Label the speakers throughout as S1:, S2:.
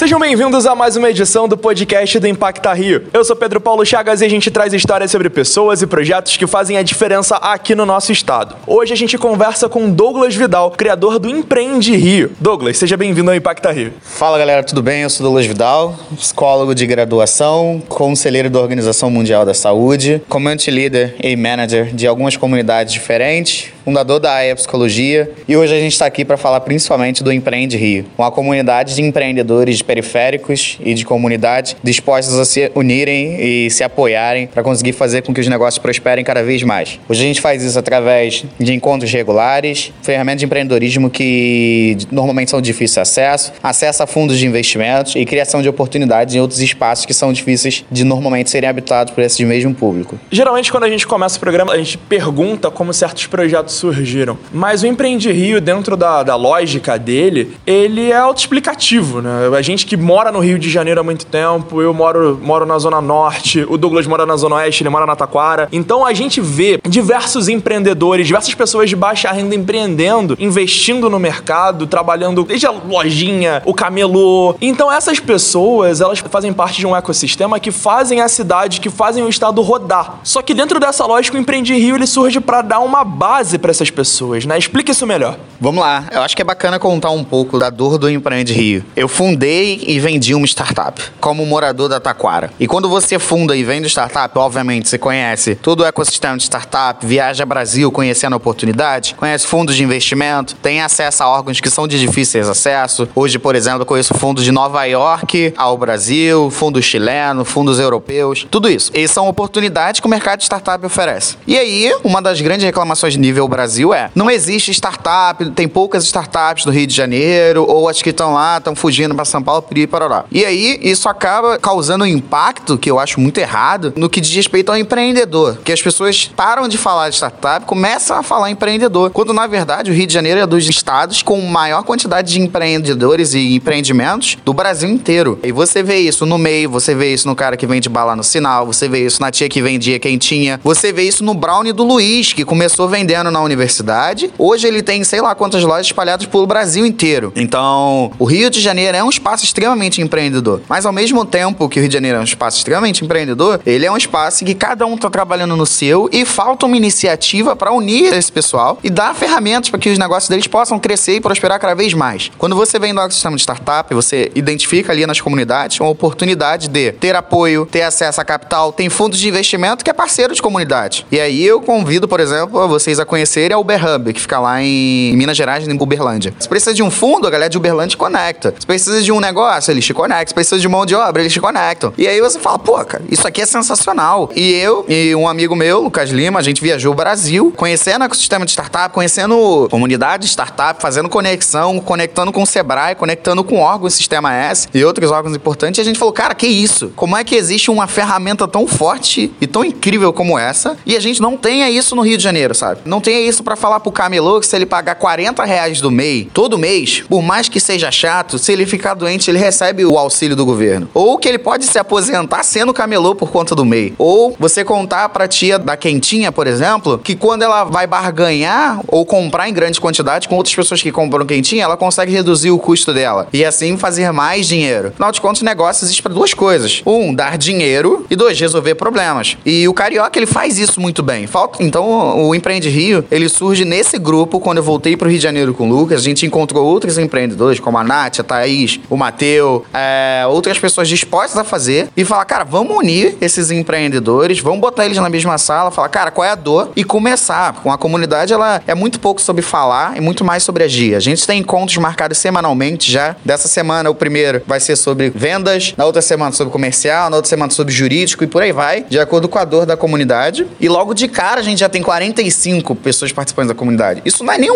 S1: Sejam bem-vindos a mais uma edição do podcast do Impacta Rio. Eu sou Pedro Paulo Chagas e a gente traz histórias sobre pessoas e projetos que fazem a diferença aqui no nosso estado. Hoje a gente conversa com Douglas Vidal, criador do Empreende Rio. Douglas, seja bem-vindo ao Impacta Rio.
S2: Fala galera, tudo bem? Eu sou Douglas Vidal, psicólogo de graduação, conselheiro da Organização Mundial da Saúde, community leader e manager de algumas comunidades diferentes, fundador da AIA Psicologia e hoje a gente está aqui para falar principalmente do Empreende Rio, uma comunidade de empreendedores de periféricos e de comunidade dispostos a se unirem e se apoiarem para conseguir fazer com que os negócios prosperem cada vez mais. Hoje a gente faz isso através de encontros regulares, ferramentas de empreendedorismo que normalmente são difíceis de acesso, acesso a fundos de investimentos e criação de oportunidades em outros espaços que são difíceis de normalmente serem habitados por esse mesmo público.
S1: Geralmente, quando a gente começa o programa, a gente pergunta como certos projetos surgiram. Mas o Empreende Rio, dentro da, da lógica dele, ele é autoexplicativo, né? A gente que mora no Rio de Janeiro há muito tempo, eu moro, moro na Zona Norte, o Douglas mora na Zona Oeste, ele mora na Taquara. Então a gente vê diversos empreendedores, diversas pessoas de baixa renda empreendendo, investindo no mercado, trabalhando desde a lojinha, o camelô. Então essas pessoas, elas fazem parte de um ecossistema que fazem a cidade, que fazem o estado rodar. Só que dentro dessa lógica, o Empreende Rio ele surge para dar uma base para essas pessoas, né? Explica isso melhor.
S2: Vamos lá. Eu acho que é bacana contar um pouco da dor do Empreende Rio. Eu fundei e vendi uma startup como morador da Taquara. E quando você funda e vende startup, obviamente você conhece todo o ecossistema de startup, viaja Brasil conhecendo oportunidade, conhece fundos de investimento, tem acesso a órgãos que são de difíceis acesso. Hoje, por exemplo, eu conheço fundos de Nova York ao Brasil, fundos chileno, fundos europeus, tudo isso. E são oportunidades que o mercado de startup oferece. E aí, uma das grandes reclamações de nível Brasil é: não existe startup, tem poucas startups no Rio de Janeiro, ou as que estão lá, estão fugindo para São Paulo, e parará. E aí, isso acaba causando um impacto que eu acho muito errado no que diz respeito ao empreendedor. Que as pessoas param de falar de startup, começam a falar empreendedor. Quando, na verdade, o Rio de Janeiro é dos estados com maior quantidade de empreendedores e empreendimentos do Brasil inteiro. E você vê isso no meio, você vê isso no cara que vende bala no sinal, você vê isso na tia que vendia quentinha, você vê isso no brownie do Luiz, que começou vendendo na universidade. Hoje ele tem sei lá quantas lojas espalhadas pelo Brasil inteiro. Então, o Rio de Janeiro é um espaço extremamente empreendedor. Mas ao mesmo tempo que o Rio de Janeiro é um espaço extremamente empreendedor, ele é um espaço que cada um tá trabalhando no seu e falta uma iniciativa para unir esse pessoal e dar ferramentas para que os negócios deles possam crescer e prosperar cada vez mais. Quando você vem do ecossistema de startup, você identifica ali nas comunidades uma oportunidade de ter apoio, ter acesso a capital, tem fundos de investimento que é parceiro de comunidade. E aí eu convido, por exemplo, vocês a conhecerem a Uber Hub, que fica lá em Minas Gerais, em Uberlândia. Se precisa de um fundo, a galera de Uberlândia conecta. Se precisa de um negócio, eles te conectam. Precisa de mão de obra, eles te conectam. E aí você fala, pô, cara, isso aqui é sensacional. E eu e um amigo meu, Lucas Lima, a gente viajou o Brasil, conhecendo o ecossistema de startup, conhecendo comunidade de startup, fazendo conexão, conectando com o Sebrae, conectando com órgãos Sistema S e outros órgãos importantes. E a gente falou, cara, que isso? Como é que existe uma ferramenta tão forte e tão incrível como essa e a gente não tenha isso no Rio de Janeiro, sabe? Não tenha isso para falar pro camelô que se ele pagar 40 reais do MEI todo mês, por mais que seja chato, se ele ficar doente, ele recebe o auxílio do governo. Ou que ele pode se aposentar sendo camelô por conta do MEI. Ou você contar pra tia da quentinha, por exemplo, que quando ela vai barganhar ou comprar em grande quantidade com outras pessoas que compram quentinha, ela consegue reduzir o custo dela. E assim fazer mais dinheiro. Afinal de contas, o negócio existe para duas coisas. Um, dar dinheiro. E dois, resolver problemas. E o Carioca, ele faz isso muito bem. Falta, então, o Empreende Rio, ele surge nesse grupo, quando eu voltei pro Rio de Janeiro com o Lucas, a gente encontrou outros empreendedores, como a Nath, a Thaís, o Mateu, é, outras pessoas dispostas a fazer e falar, cara, vamos unir esses empreendedores, vamos botar eles na mesma sala, falar, cara, qual é a dor? E começar. Com a comunidade, ela é muito pouco sobre falar e muito mais sobre agir. A gente tem encontros marcados semanalmente já. Dessa semana, o primeiro vai ser sobre vendas, na outra semana sobre comercial, na outra semana sobre jurídico e por aí vai, de acordo com a dor da comunidade. E logo de cara, a gente já tem 45 pessoas participantes da comunidade. Isso não é nem um,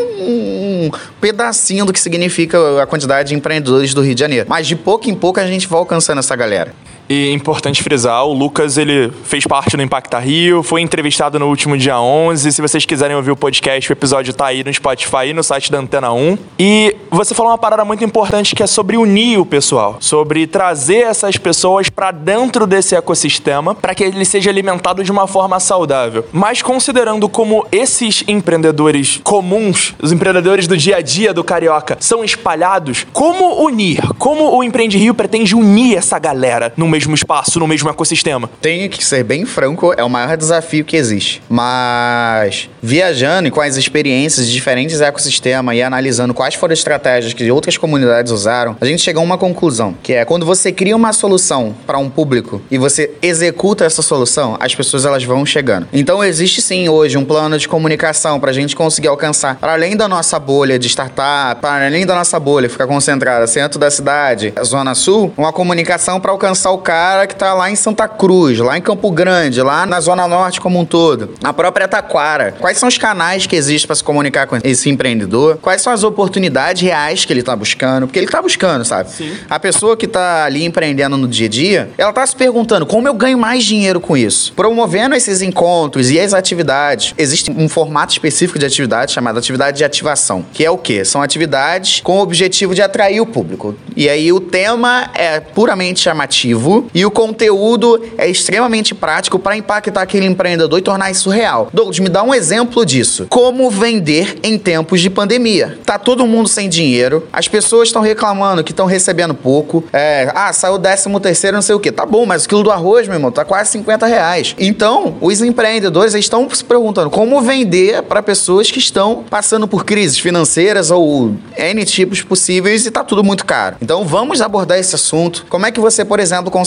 S2: um pedacinho do que significa a quantidade de empreendedores do Rio de Janeiro. Mas de pouco em pouco a gente vai alcançando essa galera.
S1: E é importante frisar, o Lucas, ele fez parte do Impacta Rio, foi entrevistado no último dia 11. Se vocês quiserem ouvir o podcast, o episódio tá aí no Spotify e no site da Antena 1. E você falou uma parada muito importante que é sobre unir o pessoal, sobre trazer essas pessoas para dentro desse ecossistema para que ele seja alimentado de uma forma saudável. Mas considerando como esses empreendedores comuns, os empreendedores do dia a dia do carioca, são espalhados, como unir? Como o Empreende Rio pretende unir essa galera no mesmo espaço, no mesmo ecossistema?
S2: Tenho que ser bem franco, é o maior desafio que existe. Mas viajando e com as experiências de diferentes ecossistemas e analisando quais foram as estratégias que outras comunidades usaram, a gente chegou a uma conclusão, que é quando você cria uma solução para um público e você executa essa solução, as pessoas elas vão chegando. Então existe sim hoje um plano de comunicação para a gente conseguir alcançar, para além da nossa bolha de startup, para além da nossa bolha ficar concentrada centro da cidade, zona sul, uma comunicação para alcançar o cara que está lá em Santa Cruz, lá em Campo Grande, lá na zona norte como um todo, na própria Taquara. Quais são os canais que existem para se comunicar com esse empreendedor? Quais são as oportunidades reais que ele está buscando? Porque ele está buscando, sabe? Sim. A pessoa que está ali empreendendo no dia a dia, ela está se perguntando como eu ganho mais dinheiro com isso. Promovendo esses encontros e as atividades, existe um formato específico de atividade chamado atividade de ativação, que é o quê? São atividades com o objetivo de atrair o público. E aí o tema é puramente chamativo e o conteúdo é extremamente prático para impactar aquele empreendedor e tornar isso real. Douglas, me dá um exemplo disso. Como vender em tempos de pandemia? Tá todo mundo sem dinheiro, as pessoas estão reclamando que estão recebendo pouco. É, ah, saiu o décimo terceiro, não sei o que. Tá bom, mas o quilo do arroz, meu irmão, tá quase 50 reais. Então, os empreendedores estão se perguntando como vender para pessoas que estão passando por crises financeiras ou N tipos possíveis e tá tudo muito caro. Então, vamos abordar esse assunto. Como é que você, por exemplo, consegue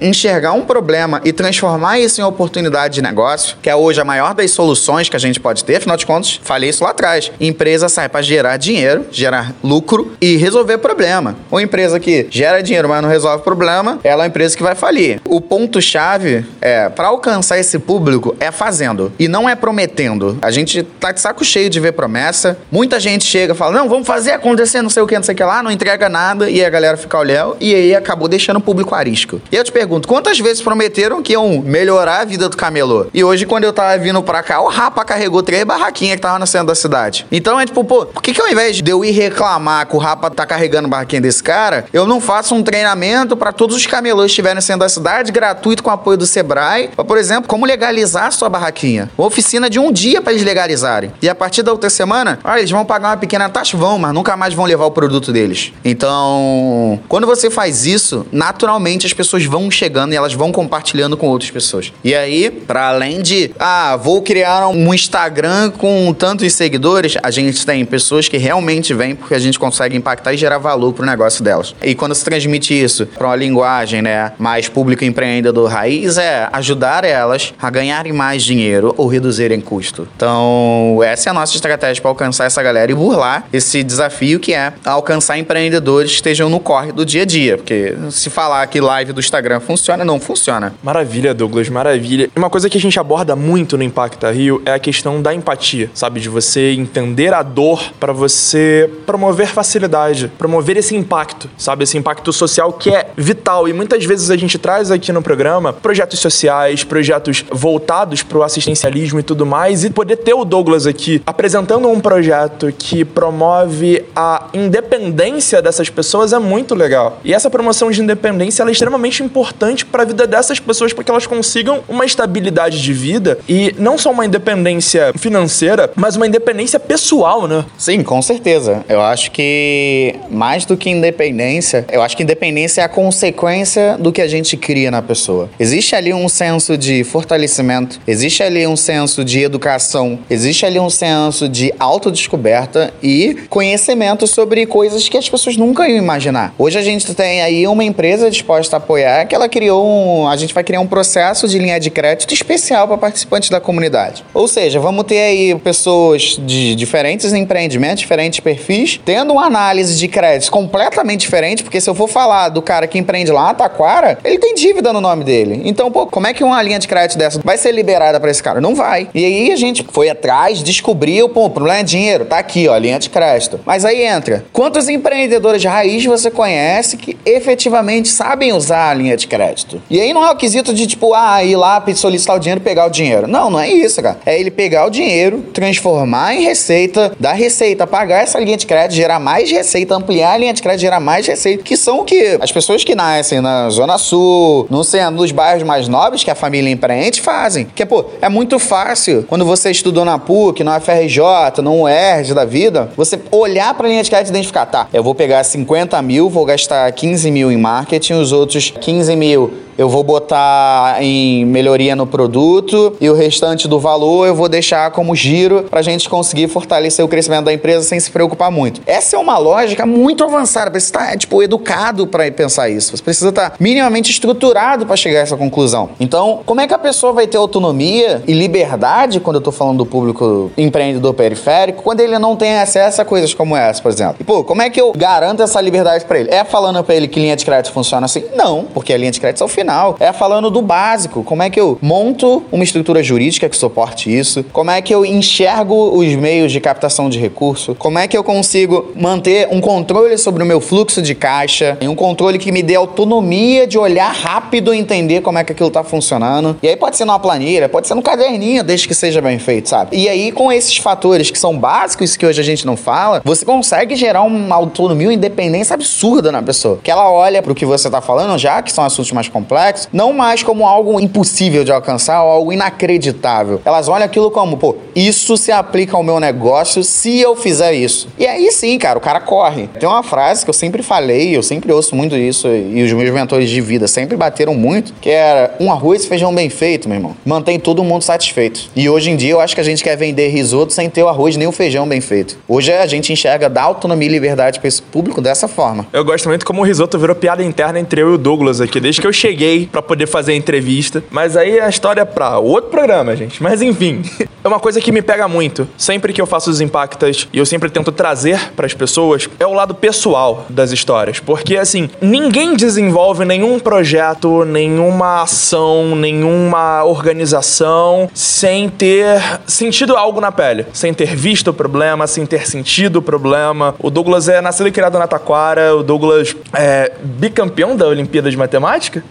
S2: enxergar um problema e transformar isso em oportunidade de negócio, que é hoje a maior das soluções que a gente pode ter, afinal de contas, falei isso lá atrás. Empresa sai para gerar dinheiro, gerar lucro e resolver problema. Uma empresa que gera dinheiro, mas não resolve problema, ela é uma empresa que vai falir. O ponto-chave é, para alcançar esse público, é fazendo e não é prometendo. A gente tá de saco cheio de ver promessa. Muita gente chega e fala: não, vamos fazer acontecer, não sei o que, não sei o que lá, não entrega nada, e a galera fica olhando, e aí acabou deixando o público arisco. E eu te pergunto: quantas vezes prometeram que iam melhorar a vida do camelô? E hoje, quando eu tava vindo pra cá, o Rapa carregou três barraquinhas que tava no centro da cidade. Então é tipo, pô, por que, que ao invés de eu ir reclamar que o Rapa tá carregando barraquinha desse cara, eu não faço um treinamento para todos os camelôs que estiverem no centro da cidade, gratuito com apoio do Sebrae, pra, por exemplo, como legalizar a sua barraquinha? Uma oficina de um dia para eles legalizarem. E a partir da outra semana, ah, eles vão pagar uma pequena taxa, vão, mas nunca mais vão levar o produto deles. Então, quando você faz isso, naturalmente as pessoas vão chegando e elas vão compartilhando com outras pessoas. E aí, para além de, ah, vou criar um Instagram com tantos seguidores, a gente tem pessoas que realmente vêm porque a gente consegue impactar e gerar valor pro negócio delas. E quando se transmite isso para uma linguagem, né, mais público empreendedor raiz, é ajudar elas a ganharem mais dinheiro ou reduzirem custo. Então, essa é a nossa estratégia para alcançar essa galera e burlar esse desafio que é alcançar empreendedores que estejam no corre do dia a dia. Porque se falar que live do Instagram funciona, não funciona.
S1: Maravilha, Douglas, maravilha. Uma coisa que a gente aborda muito no Impacta Rio é a questão da empatia, sabe? De você entender a dor para você promover facilidade, promover esse impacto, sabe? Esse impacto social que é vital. E muitas vezes a gente traz aqui no programa projetos sociais, projetos voltados para o assistencialismo e tudo mais, e poder ter o Douglas aqui apresentando um projeto que promove a independência dessas pessoas é muito legal. E essa promoção de independência é extremamente importante para a vida dessas pessoas para que elas consigam uma estabilidade de vida e não só uma independência financeira, mas uma independência pessoal, né?
S2: Sim, com certeza. Eu acho que mais do que independência, eu acho que independência é a consequência do que a gente cria na pessoa. Existe ali um senso de fortalecimento, existe ali um senso de educação, existe ali um senso de autodescoberta e conhecimento sobre coisas que as pessoas nunca iam imaginar. Hoje a gente tem aí uma empresa disposta a apoiar que ela criou um. A gente vai criar um processo de linha de crédito especial para participantes da comunidade. Ou seja, vamos ter aí pessoas de diferentes empreendimentos, diferentes perfis, tendo uma análise de crédito completamente diferente, porque se eu for falar do cara que empreende lá Taquara, ele tem dívida no nome dele. Então, pô, como é que uma linha de crédito dessa vai ser liberada para esse cara? Não vai. E aí a gente foi atrás, descobriu, pô, o problema é dinheiro, tá aqui, ó, linha de crédito. Mas aí entra, quantos empreendedores de raiz você conhece que efetivamente sabem usar a linha de crédito. E aí não é o quesito de, tipo, ah, ir lá solicitar o dinheiro pegar o dinheiro. Não, não é isso, cara. É ele pegar o dinheiro, transformar em receita, dar receita, pagar essa linha de crédito, gerar mais receita, ampliar a linha de crédito, gerar mais receita, que são o que as pessoas que nascem na Zona Sul, no centro, nos bairros mais nobres que a família empreende fazem. Que, pô, é muito fácil quando você estudou na PUC, na FRJ, no UERJ da vida, você olhar para a linha de crédito e identificar, tá, eu vou pegar 50 mil, vou gastar 15 mil em marketing, os outros 15 mil eu vou botar em melhoria no produto e o restante do valor eu vou deixar como giro para a gente conseguir fortalecer o crescimento da empresa sem se preocupar muito. Essa é uma lógica muito avançada, você está tipo educado para pensar isso. Você precisa estar tá minimamente estruturado para chegar a essa conclusão. Então, como é que a pessoa vai ter autonomia e liberdade quando eu estou falando do público empreendedor periférico, quando ele não tem acesso a coisas como essa, por exemplo? E, pô, como é que eu garanto essa liberdade para ele? É falando para ele que linha de crédito funciona assim? Não, porque a linha de crédito é o final É falando do básico. Como é que eu monto uma estrutura jurídica que suporte isso? Como é que eu enxergo os meios de captação de recurso? Como é que eu consigo manter um controle sobre o meu fluxo de caixa? Um controle que me dê autonomia de olhar rápido e entender como é que aquilo está funcionando. E aí pode ser numa planilha, pode ser no caderninho, desde que seja bem feito, sabe? E aí, com esses fatores que são básicos que hoje a gente não fala, você consegue gerar uma autonomia, uma independência absurda na pessoa. Que ela olha para o que você está falando, já que são assuntos mais complexos complexo, não mais como algo impossível de alcançar ou algo inacreditável. Elas olham aquilo como, pô, isso se aplica ao meu negócio se eu fizer isso. E aí sim, cara, o cara corre. Tem uma frase que eu sempre falei, eu sempre ouço muito isso, e os meus mentores de vida sempre bateram muito, que era um arroz e feijão bem feito, meu irmão. Mantém todo mundo satisfeito. E hoje em dia eu acho que a gente quer vender risoto sem ter o arroz nem o feijão bem feito. Hoje a gente enxerga dar autonomia e liberdade para esse público dessa forma.
S1: Eu gosto muito como o risoto virou piada interna entre eu e o Douglas aqui, desde que eu cheguei paguei para poder fazer a entrevista. Mas aí a história é pra outro programa, gente. Mas enfim, é uma coisa que me pega muito. Sempre que eu faço os impactas e eu sempre tento trazer para as pessoas é o lado pessoal das histórias, porque assim, ninguém desenvolve nenhum projeto, nenhuma ação, nenhuma organização sem ter sentido algo na pele, sem ter visto o problema, sem ter sentido o problema. O Douglas é nascido e criado na Taquara, o Douglas é bicampeão da Olimpíada de Matemática.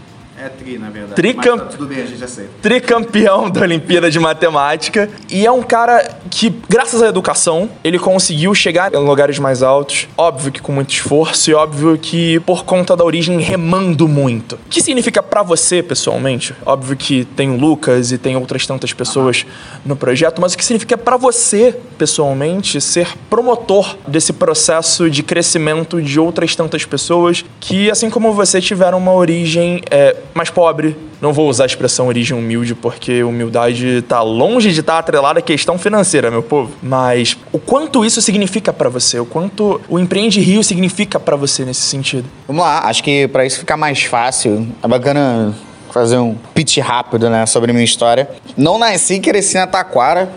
S3: É tri, na verdade.
S1: Tricam... Mas
S3: tá tudo bem, a gente aceita.
S1: Tricampeão da Olimpíada de Matemática. E é um cara que, graças à educação, ele conseguiu chegar em lugares mais altos. Óbvio que com muito esforço e óbvio que por conta da origem remando muito. O que significa para você, pessoalmente? Óbvio que tem o Lucas e tem outras tantas pessoas no projeto, mas o que significa para você, pessoalmente, ser promotor desse processo de crescimento de outras tantas pessoas que, assim como você, tiveram uma origem é, mais pobre. Não vou usar a expressão origem humilde, porque humildade está longe de estar tá atrelada à questão financeira, meu povo. Mas o quanto isso significa para você? O quanto o Empreende Rio significa para você nesse sentido?
S2: Vamos lá, acho que para isso ficar mais fácil, é bacana fazer um pitch rápido, né, sobre a minha história. Não nasci e cresci na Taquara,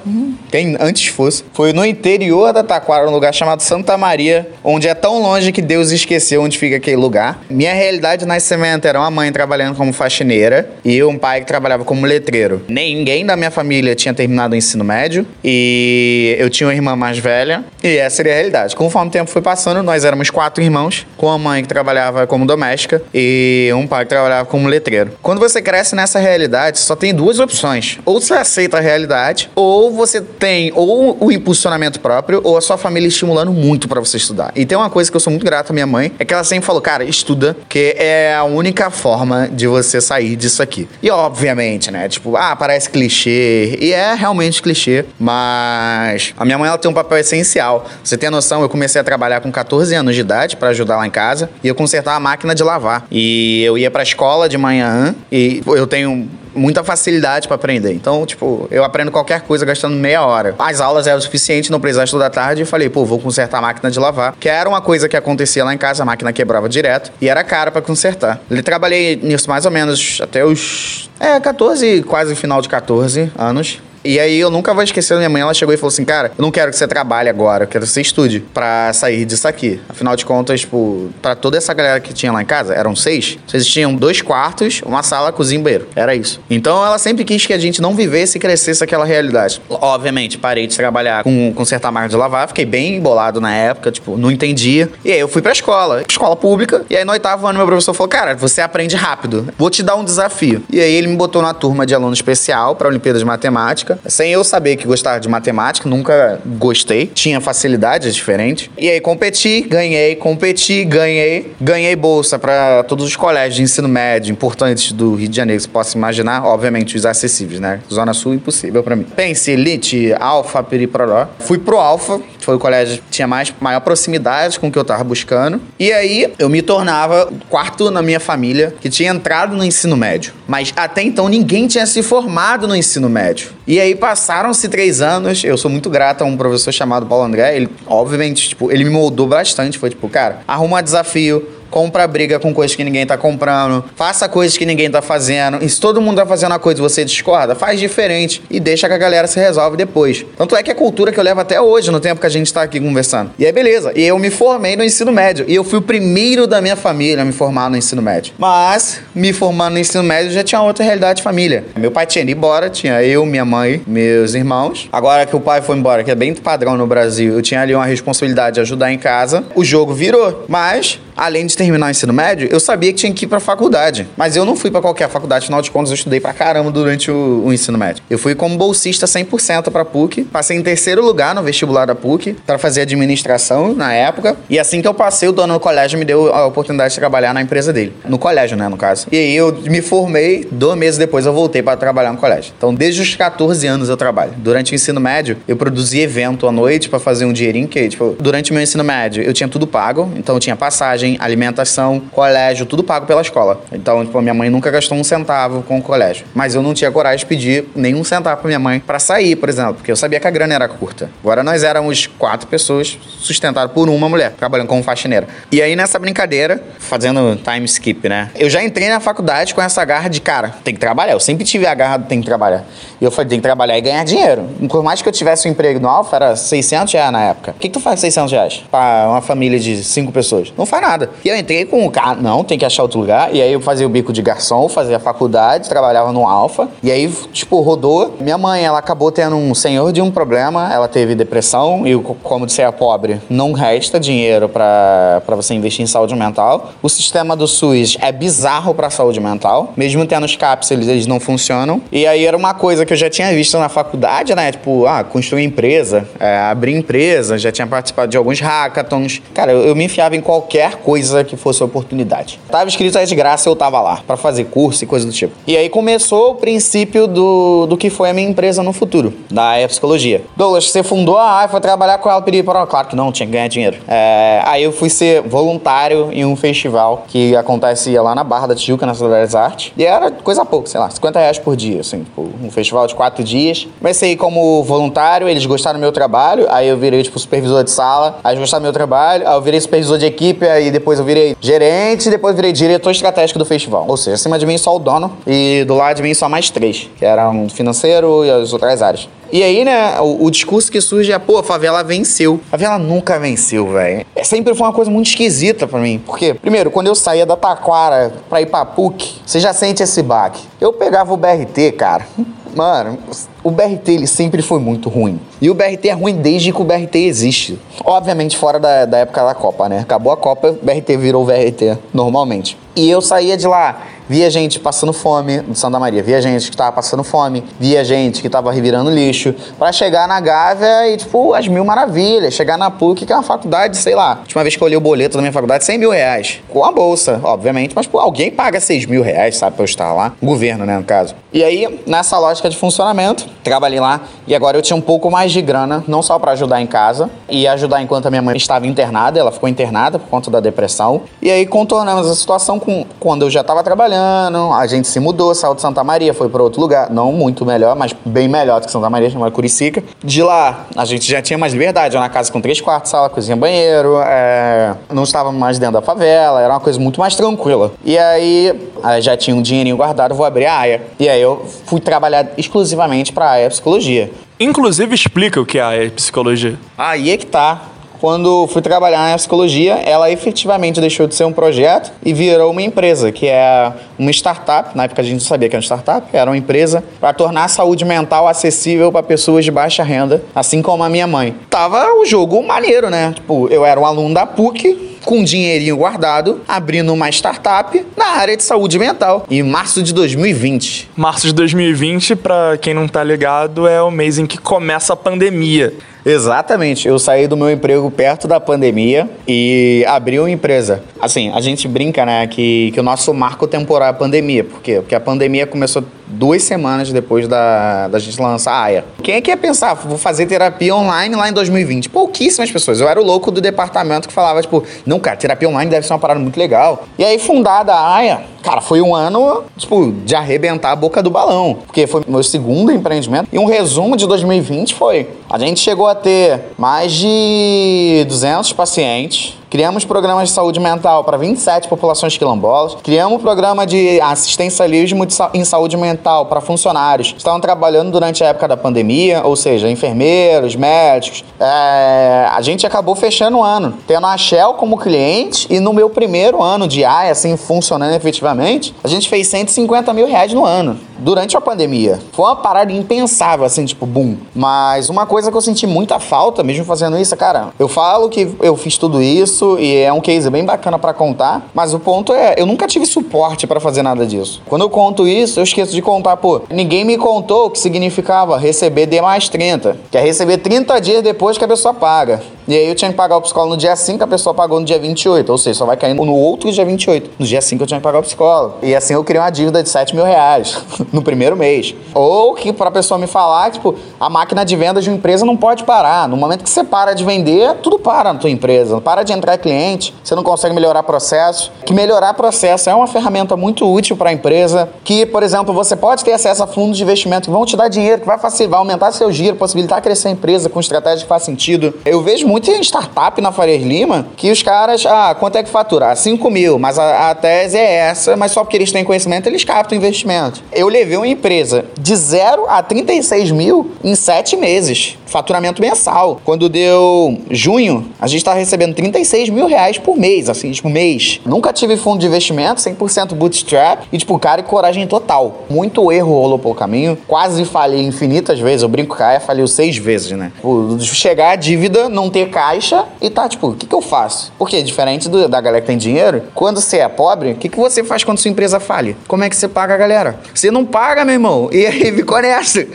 S2: quem antes fosse. Foi no interior da Taquara, um lugar chamado Santa Maria, onde é tão longe que Deus esqueceu onde fica aquele lugar. Minha realidade de nascimento era uma mãe trabalhando como faxineira e um pai que trabalhava como letreiro. Ninguém da minha família tinha terminado o ensino médio e eu tinha uma irmã mais velha e essa seria a realidade. Conforme o tempo foi passando, nós éramos quatro irmãos, com uma mãe que trabalhava como doméstica e um pai que trabalhava como letreiro. Quando você cresce nessa realidade, só tem duas opções. Ou você aceita a realidade, ou você tem ou o impulsionamento próprio, ou a sua família estimulando muito para você estudar. E tem uma coisa que eu sou muito grato à minha mãe, é que ela sempre falou, cara, estuda, que é a única forma de você sair disso aqui. E obviamente, né, tipo, ah, parece clichê, e é realmente clichê, mas a minha mãe ela tem um papel essencial. Você tem noção, eu comecei a trabalhar com 14 anos de idade para ajudar lá em casa, e eu consertava a máquina de lavar. E eu ia pra escola de manhã e eu tenho muita facilidade para aprender. Então, tipo, eu aprendo qualquer coisa gastando meia hora. As aulas eram o suficiente, não precisava estudar tarde e falei, pô, vou consertar a máquina de lavar, que era uma coisa que acontecia lá em casa, a máquina quebrava direto e era cara para consertar. Eu trabalhei nisso mais ou menos até os é, 14, quase final de 14 anos. E aí eu nunca vou esquecer da minha mãe, ela chegou e falou assim, cara, eu não quero que você trabalhe agora, eu quero que você estude pra sair disso aqui. Afinal de contas, tipo, pra toda essa galera que tinha lá em casa, eram seis, vocês tinham dois quartos, uma sala, cozinha e banheiro. Era isso. Então ela sempre quis que a gente não vivesse e crescesse aquela realidade. Obviamente, parei de trabalhar com consertar máquina de lavar, fiquei bem embolado na época, tipo, não entendia. E aí eu fui pra escola, escola pública, e aí no oitavo ano meu professor falou, cara, você aprende rápido, vou te dar um desafio. E aí ele me botou na turma de aluno especial pra Olimpíada de Matemática, sem eu saber que gostava de matemática, nunca gostei, tinha facilidades diferentes. E aí competi, ganhei, competi, ganhei, ganhei bolsa pra todos os colégios de ensino médio importantes do Rio de Janeiro, que você possa imaginar, obviamente os acessíveis, né? Zona Sul, impossível pra mim. Pense, Elite, Alfa, Piriporó. Fui pro Alfa, foi o colégio que tinha mais, maior proximidade com o que eu tava buscando. E aí eu me tornava quarto na minha família que tinha entrado no ensino médio. Mas até então ninguém tinha se formado no ensino médio. E aí passaram-se três anos. Eu sou muito grato a um professor chamado Paulo André. Ele, obviamente, tipo, ele me moldou bastante. Foi tipo, cara, arruma desafio, compra briga com coisas que ninguém tá comprando, faça coisas que ninguém tá fazendo. E se todo mundo tá fazendo uma coisa e você discorda, faz diferente e deixa que a galera se resolve depois. Tanto é que é cultura que eu levo até hoje, no tempo que a gente tá aqui conversando. E aí, beleza. E eu me formei no ensino médio. E eu fui o primeiro da minha família a me formar no ensino médio. Mas, me formando no ensino médio, já tinha outra realidade de família. Meu pai tinha ido embora, tinha eu, minha mãe, meus irmãos. Agora que o pai foi embora, que é bem padrão no Brasil, eu tinha ali uma responsabilidade de ajudar em casa. O jogo virou. Mas, além de terminar o ensino médio, eu sabia que tinha que ir pra faculdade. Mas eu não fui pra qualquer faculdade, afinal de contas, eu estudei pra caramba durante o, o ensino médio. Eu fui como bolsista 100% pra PUC, passei em terceiro lugar no vestibular da PUC pra fazer administração na época. E assim que eu passei, o dono do colégio me deu a oportunidade de trabalhar na empresa dele. No colégio, né, no caso. E aí eu me formei, dois meses depois eu voltei pra trabalhar no colégio. Então, desde os 14 anos eu trabalho. Durante o ensino médio, eu produzi evento à noite pra fazer um dinheirinho que, tipo, durante o meu ensino médio, eu tinha tudo pago. Então, eu tinha passagem, alimentação, colégio, tudo pago pela escola. Então, tipo, minha mãe nunca gastou um centavo com o colégio. Mas eu não tinha coragem de pedir nenhum centavo pra minha mãe pra sair, por exemplo, porque eu sabia que a grana era curta. Agora nós éramos quatro pessoas sustentadas por uma mulher, trabalhando como faxineira. E aí nessa brincadeira, fazendo time skip, né? Eu já entrei na faculdade com essa garra de cara, tem que trabalhar. Eu sempre tive a garra do tem que trabalhar. E eu falei, tem que trabalhar e ganhar dinheiro. Por mais que eu tivesse um emprego no Alfa, era 600 reais na época. O que, que tu faz com 600 reais pra uma família de cinco pessoas? Não faz nada. E eu entrei com o cara, não, tem que achar outro lugar. E aí eu fazia o bico de garçom, fazia faculdade, trabalhava no Alfa. E aí, tipo, rodou. Minha mãe, ela acabou tendo um senhor de um problema. Ela teve depressão e, como de ser pobre, não resta dinheiro pra você investir em saúde mental. O sistema do SUS é bizarro pra saúde mental. Mesmo tendo os CAPs, eles, eles não funcionam. E aí era uma coisa que eu já tinha visto na faculdade, né? Tipo, ah, construir empresa, é, abrir empresa, já tinha participado de alguns hackathons. Cara, eu, eu me enfiava em qualquer coisa que fosse oportunidade. Tava escrito aí de graça, eu tava lá, pra fazer curso e coisa do tipo. E aí começou o princípio do, do que foi a minha empresa no futuro, da EF Psicologia. Douglas, você fundou a foi trabalhar com ela, pedi para claro que não, tinha que ganhar dinheiro. É, aí eu fui ser voluntário em um festival que acontecia lá na Barra da Tijuca, na Cidade das Artes. E era coisa pouca, sei lá, 50 reais por dia, assim, tipo, um festival de quatro dias. Comecei como voluntário, eles gostaram do meu trabalho, aí eu virei, tipo, supervisor de sala, aí eles gostaram do meu trabalho, aí eu virei supervisor de equipe, aí depois eu virei gerente, depois virei diretor estratégico do festival. Ou seja, acima de mim só o dono e do lado de mim só mais três, que eram financeiro e as outras áreas. E aí, né, o, o discurso que surge é, pô, a favela venceu. A favela nunca venceu, velho. É, sempre foi uma coisa muito esquisita pra mim. Porque, primeiro, quando eu saía da Taquara pra ir pra PUC, você já sente esse baque. Eu pegava o BRT, cara. Mano, o BRT ele sempre foi muito ruim. E o BRT é ruim desde que o BRT existe. Obviamente fora da, da época da Copa, né? Acabou a Copa, o BRT virou o BRT normalmente. E eu saía de lá, via gente passando fome de Santa Maria, via gente que tava passando fome, via gente que tava revirando lixo, para chegar na Gávea e, tipo, as mil maravilhas, chegar na PUC, que é uma faculdade, sei lá. A última vez que eu olhei o boleto da minha faculdade, 100 mil reais. Com a bolsa, obviamente, mas, pô, alguém paga 6 mil reais, sabe, pra eu estar lá. O governo, né, no caso. E aí, nessa lógica de funcionamento, trabalhei lá e agora eu tinha um pouco mais de grana, não só para ajudar em casa e ajudar enquanto a minha mãe estava internada, ela ficou internada por conta da depressão. E aí contornamos a situação com quando eu já estava trabalhando, a gente se mudou, saiu de Santa Maria, foi para outro lugar, não muito melhor, mas bem melhor do que Santa Maria, chamada Curicica. De lá, a gente já tinha mais liberdade, era uma casa com três quartos, sala, cozinha, banheiro, é... não estava mais dentro da favela, era uma coisa muito mais tranquila. E aí, já tinha um dinheirinho guardado, vou abrir a AIA. E aí eu fui trabalhar exclusivamente para pra AIA Psicologia.
S1: Inclusive, explica o que é a psicologia.
S2: Aí é que tá. Quando fui trabalhar na psicologia, ela efetivamente deixou de ser um projeto e virou uma empresa, que é uma startup. Na época a gente não sabia que era uma startup, era uma empresa para tornar a saúde mental acessível para pessoas de baixa renda, assim como a minha mãe. Tava o jogo maneiro, né? Tipo, eu era um aluno da PUC, com um dinheirinho guardado, abrindo uma startup na área de saúde mental, em março de 2020.
S1: Março de 2020, pra quem não tá ligado, é o mês em que começa a pandemia.
S2: Exatamente. Eu saí do meu emprego perto da pandemia e abri uma empresa. Assim, a gente brinca, né, que, que o nosso marco temporal é a pandemia. Por quê? Porque a pandemia começou duas semanas depois da, da gente lançar a AIA. Quem é que ia pensar, vou fazer terapia online lá em 2020? Pouquíssimas pessoas. Eu era o louco do departamento que falava, tipo, não, cara, terapia online deve ser uma parada muito legal. E aí, fundada a AIA, cara, foi um ano, tipo, de arrebentar a boca do balão. Porque foi meu segundo empreendimento. E um resumo de 2020 foi: a gente chegou a ter mais de 200 pacientes Criamos programas de saúde mental para 27 populações quilombolas. Criamos um programa de assistencialismo em saúde mental para funcionários que estavam trabalhando durante a época da pandemia, ou seja, enfermeiros, médicos. É... a gente acabou fechando o ano, tendo a Shell como cliente e no meu primeiro ano de AI, assim, funcionando efetivamente, a gente fez 150 mil reais no ano durante a pandemia. Foi uma parada impensável, assim, tipo, boom. Mas uma coisa que eu senti muita falta, mesmo fazendo isso, cara, eu falo que eu fiz tudo isso e é um case bem bacana para contar, mas o ponto é, eu nunca tive suporte para fazer nada disso. Quando eu conto isso, eu esqueço de contar, pô, ninguém me contou o que significava receber D mais 30, que é receber 30 dias depois que a pessoa paga. E aí eu tinha que pagar o psicólogo no dia 5, a pessoa pagou no dia 28, ou seja, só vai cair no outro dia 28. No dia 5 eu tinha que pagar o psicólogo. E assim eu criei uma dívida de 7 mil reais. no primeiro mês. Ou que para a pessoa me falar, tipo, a máquina de vendas de uma empresa não pode parar. No momento que você para de vender, tudo para na tua empresa. Para de entrar cliente, você não consegue melhorar processo. Que melhorar processo é uma ferramenta muito útil para a empresa. Que, por exemplo, você pode ter acesso a fundos de investimento que vão te dar dinheiro, que vai facilitar, aumentar seu giro, possibilitar crescer a empresa com estratégia que faz sentido. Eu vejo muito em startup na Faria Lima que os caras, ah, quanto é que fatura? 5 mil, mas a, a tese é essa, mas só porque eles têm conhecimento, eles captam investimento. Eu levei uma empresa de 0 a 36 mil em 7 meses. Faturamento mensal. Quando deu junho, a gente está recebendo 36 mil reais por mês, assim, tipo, mês. Nunca tive fundo de investimento, 100% bootstrap e, tipo, cara e coragem total. Muito erro rolou pelo caminho. Quase falhei infinitas vezes. Eu brinco que a falhou seis vezes, né? Tipo, chegar a dívida, não ter caixa e tá, tipo, o que, que eu faço? Porque, diferente do, da galera que tem dinheiro, quando você é pobre, o que, que você faz quando sua empresa falha? Como é que você paga a galera? Você não paga, meu irmão. E aí ficou nessa.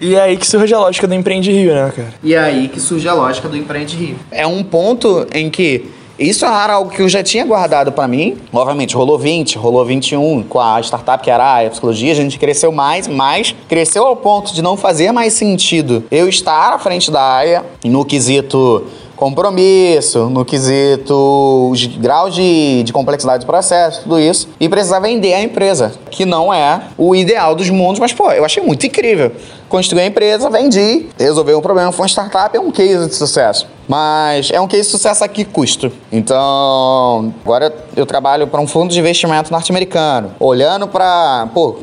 S1: E é aí que surge a lógica do Empreende Rio, né, cara?
S2: E é aí que surge a lógica do Empreende Rio. É um ponto em que isso era algo que eu já tinha guardado para mim. Obviamente, rolou 20, rolou 21 com a startup que era a psicologia. A gente cresceu mais, mas cresceu ao ponto de não fazer mais sentido eu estar à frente da AIA no quesito compromisso, no quesito os graus de, de complexidade do processo, tudo isso, e precisar vender a empresa, que não é o ideal dos mundos, mas pô, eu achei muito incrível. Construí a empresa, vendi, resolveu um problema, foi uma startup, é um case de sucesso. Mas é um case de sucesso a que custo? Então, agora eu trabalho para um fundo de investimento norte-americano, olhando para, pô,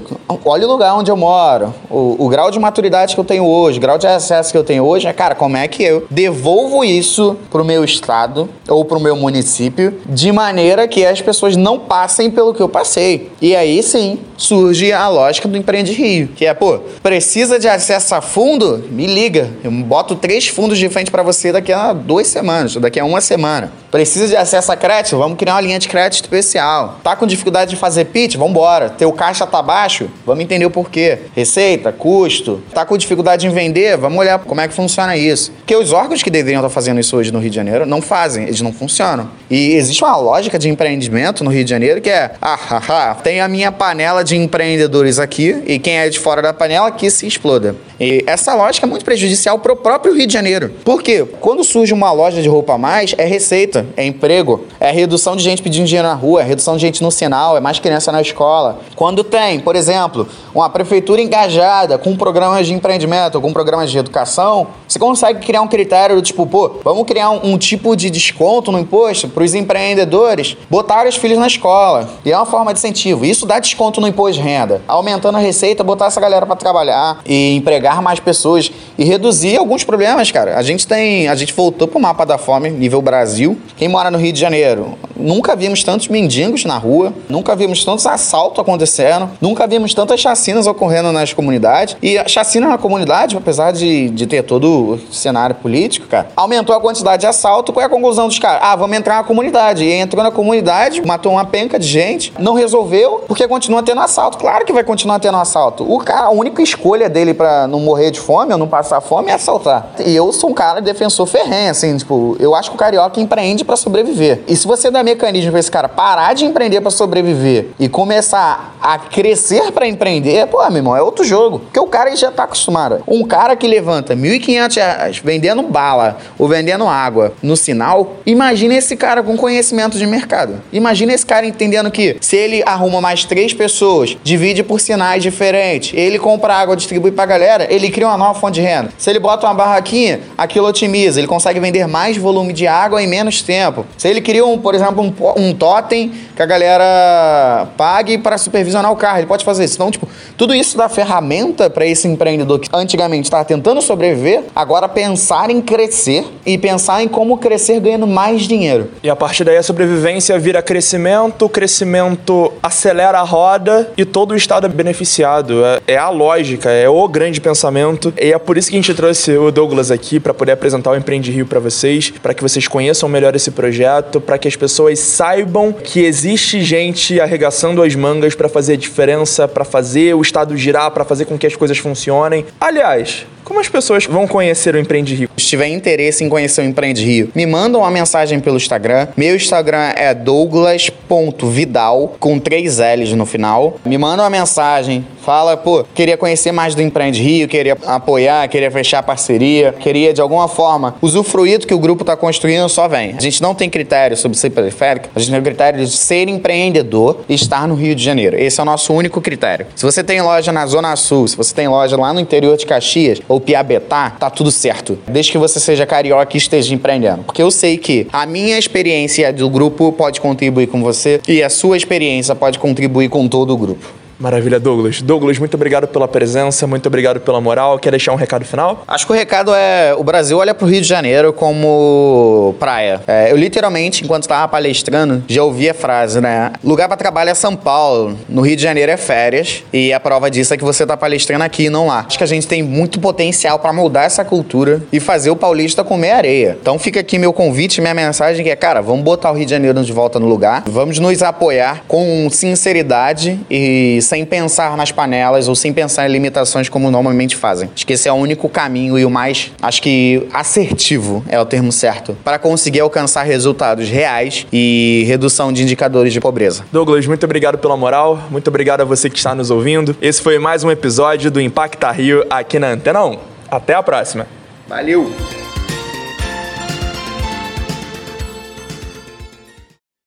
S2: olha o lugar onde eu moro, o, o, grau de maturidade que eu tenho hoje, o grau de acesso que eu tenho hoje, é, cara, como é que eu devolvo isso pro meu estado ou pro meu município de maneira que as pessoas não passem pelo que eu passei. E aí sim surge a lógica do Empreende Rio, que é, pô, precisa de acesso a fundo? Me liga, eu boto três fundos de frente para você daqui a duas semanas, daqui a uma semana. Precisa de acesso a crédito? Vamos criar uma linha de crédito especial. Tá com dificuldade de fazer pitch? Vamos embora. Teu caixa tá baixo? Vamos entender o porquê. Receita, custo. Tá com dificuldade em vender? Vamos olhar como é que funciona isso. Porque os órgãos que deveriam estar fazendo isso hoje no Rio de Janeiro não fazem, eles não funcionam. E existe uma lógica de empreendimento no Rio de Janeiro que é, ah, ah, ah tem a minha panela de empreendedores aqui e quem é de fora da panela que se exploda. E essa lógica é muito prejudicial para o próprio Rio de Janeiro. Por quê? Quando surge uma loja de roupa a mais, é receita. receita, é emprego, é redução de gente pedindo dinheiro na rua, é redução de gente no sinal, é mais criança na escola. Quando tem, por exemplo, uma prefeitura engajada com programas de empreendimento, com programas de educação, você consegue criar um critério do tipo, pô, vamos criar um, um tipo de desconto no imposto para os empreendedores botar os filhos na escola. E é uma forma de incentivo. Isso dá desconto no imposto de renda, aumentando a receita, botar essa galera para trabalhar e empregar mais pessoas e reduzir alguns problemas, cara. A gente tem, a gente voltou pro mapa da fome nível Brasil. Quem mora no Rio de Janeiro, nunca vimos tantos mendigos na rua, nunca vimos tantos assaltos acontecendo, nunca vimos tantas chacinas ocorrendo nas comunidades. E a chacina na comunidade, apesar de, de ter todo o cenário político, cara, aumentou a quantidade de assalto. Qual é a conclusão dos caras? Ah, vamos entrar na comunidade. E entrou na comunidade, matou uma penca de gente, não resolveu, porque continua tendo assalto. Claro que vai continuar tendo assalto. O cara, a única escolha dele para não morrer de fome ou não passar fome é assaltar. E eu sou um cara defensor ferrenho, assim, tipo, eu acho que o carioca empreende para sobreviver. E se você dá mecanismo pra esse cara parar de empreender para sobreviver e começar a crescer para empreender, pô, meu irmão, é outro jogo. Porque o cara já tá acostumado. Um cara que levanta R$ 1.500 vendendo bala ou vendendo água no sinal, imagina esse cara com conhecimento de mercado. Imagina esse cara entendendo que se ele arruma mais três pessoas, divide por sinais diferentes, ele compra água, distribui pra galera, ele cria uma nova fonte de renda. Se ele bota uma barraquinha, aquilo otimiza, ele consegue vender mais volume de água em menos tempo. Se ele cria, um, por exemplo, um, um totem que a galera pague para supervisionar o carro, ele pode fazer isso. Então, tipo, tudo isso dá ferramenta para esse empreendedor que antigamente estava tentando sobreviver, agora pensar em crescer e pensar em como crescer ganhando mais dinheiro.
S1: E a partir daí a sobrevivência vira crescimento, o crescimento acelera a roda e todo o estado é beneficiado. É, é a lógica, é o grande pensamento. E é por isso que a gente trouxe o Douglas aqui para poder apresentar o Empreende Rio para vocês, para que vocês conheçam melhor esse projeto, para que as pessoas saibam que existe gente arregaçando as mangas para fazer a diferença, para fazer o estado girar, para fazer com que as coisas funcionem. Aliás, como as pessoas vão conhecer o Empreende Rio?
S2: Se tiver interesse em conhecer o Empreende Rio, me manda uma mensagem pelo Instagram. Meu Instagram é douglas.vidal, com três L's no final. Me manda uma mensagem, fala, pô, queria conhecer mais do Empreende Rio, queria apoiar, queria fechar parceria, queria de alguma forma usufruir do que o grupo está construindo, só vem. A gente não tem critério sobre ser periférico, a gente tem critério de ser empreendedor e estar no Rio de Janeiro. Esse é o nosso único critério. Se você tem loja na Zona Sul, se você tem loja lá no interior de Caxias ou Piabetá, tá tudo certo. Desde que você seja carioca e esteja empreendendo. Porque eu sei que a minha experiência do grupo pode contribuir com você e a sua experiência pode contribuir com todo o grupo.
S1: Maravilha, Douglas. Douglas, muito obrigado pela presença, muito obrigado pela moral. Quer deixar um recado final?
S2: Acho que o recado é: o Brasil olha pro Rio de Janeiro como praia. É, eu literalmente, enquanto estava palestrando, já ouvi a frase, né? Lugar para trabalho é São Paulo, no Rio de Janeiro é férias. E a prova disso é que você tá palestrando aqui e não lá. Acho que a gente tem muito potencial para mudar essa cultura e fazer o paulista comer areia. Então fica aqui meu convite, minha mensagem que é, cara, vamos botar o Rio de Janeiro de volta no lugar, vamos nos apoiar com sinceridade e sem pensar nas panelas ou sem pensar em limitações como normalmente fazem. Acho que esse é o único caminho e o mais, acho que assertivo é o termo certo, para conseguir alcançar resultados reais e redução de indicadores de pobreza.
S1: Douglas, muito obrigado pela moral, muito obrigado a você que está nos ouvindo. Esse foi mais um episódio do Impacta Rio aqui na Antena 1. Até a próxima.
S2: Valeu!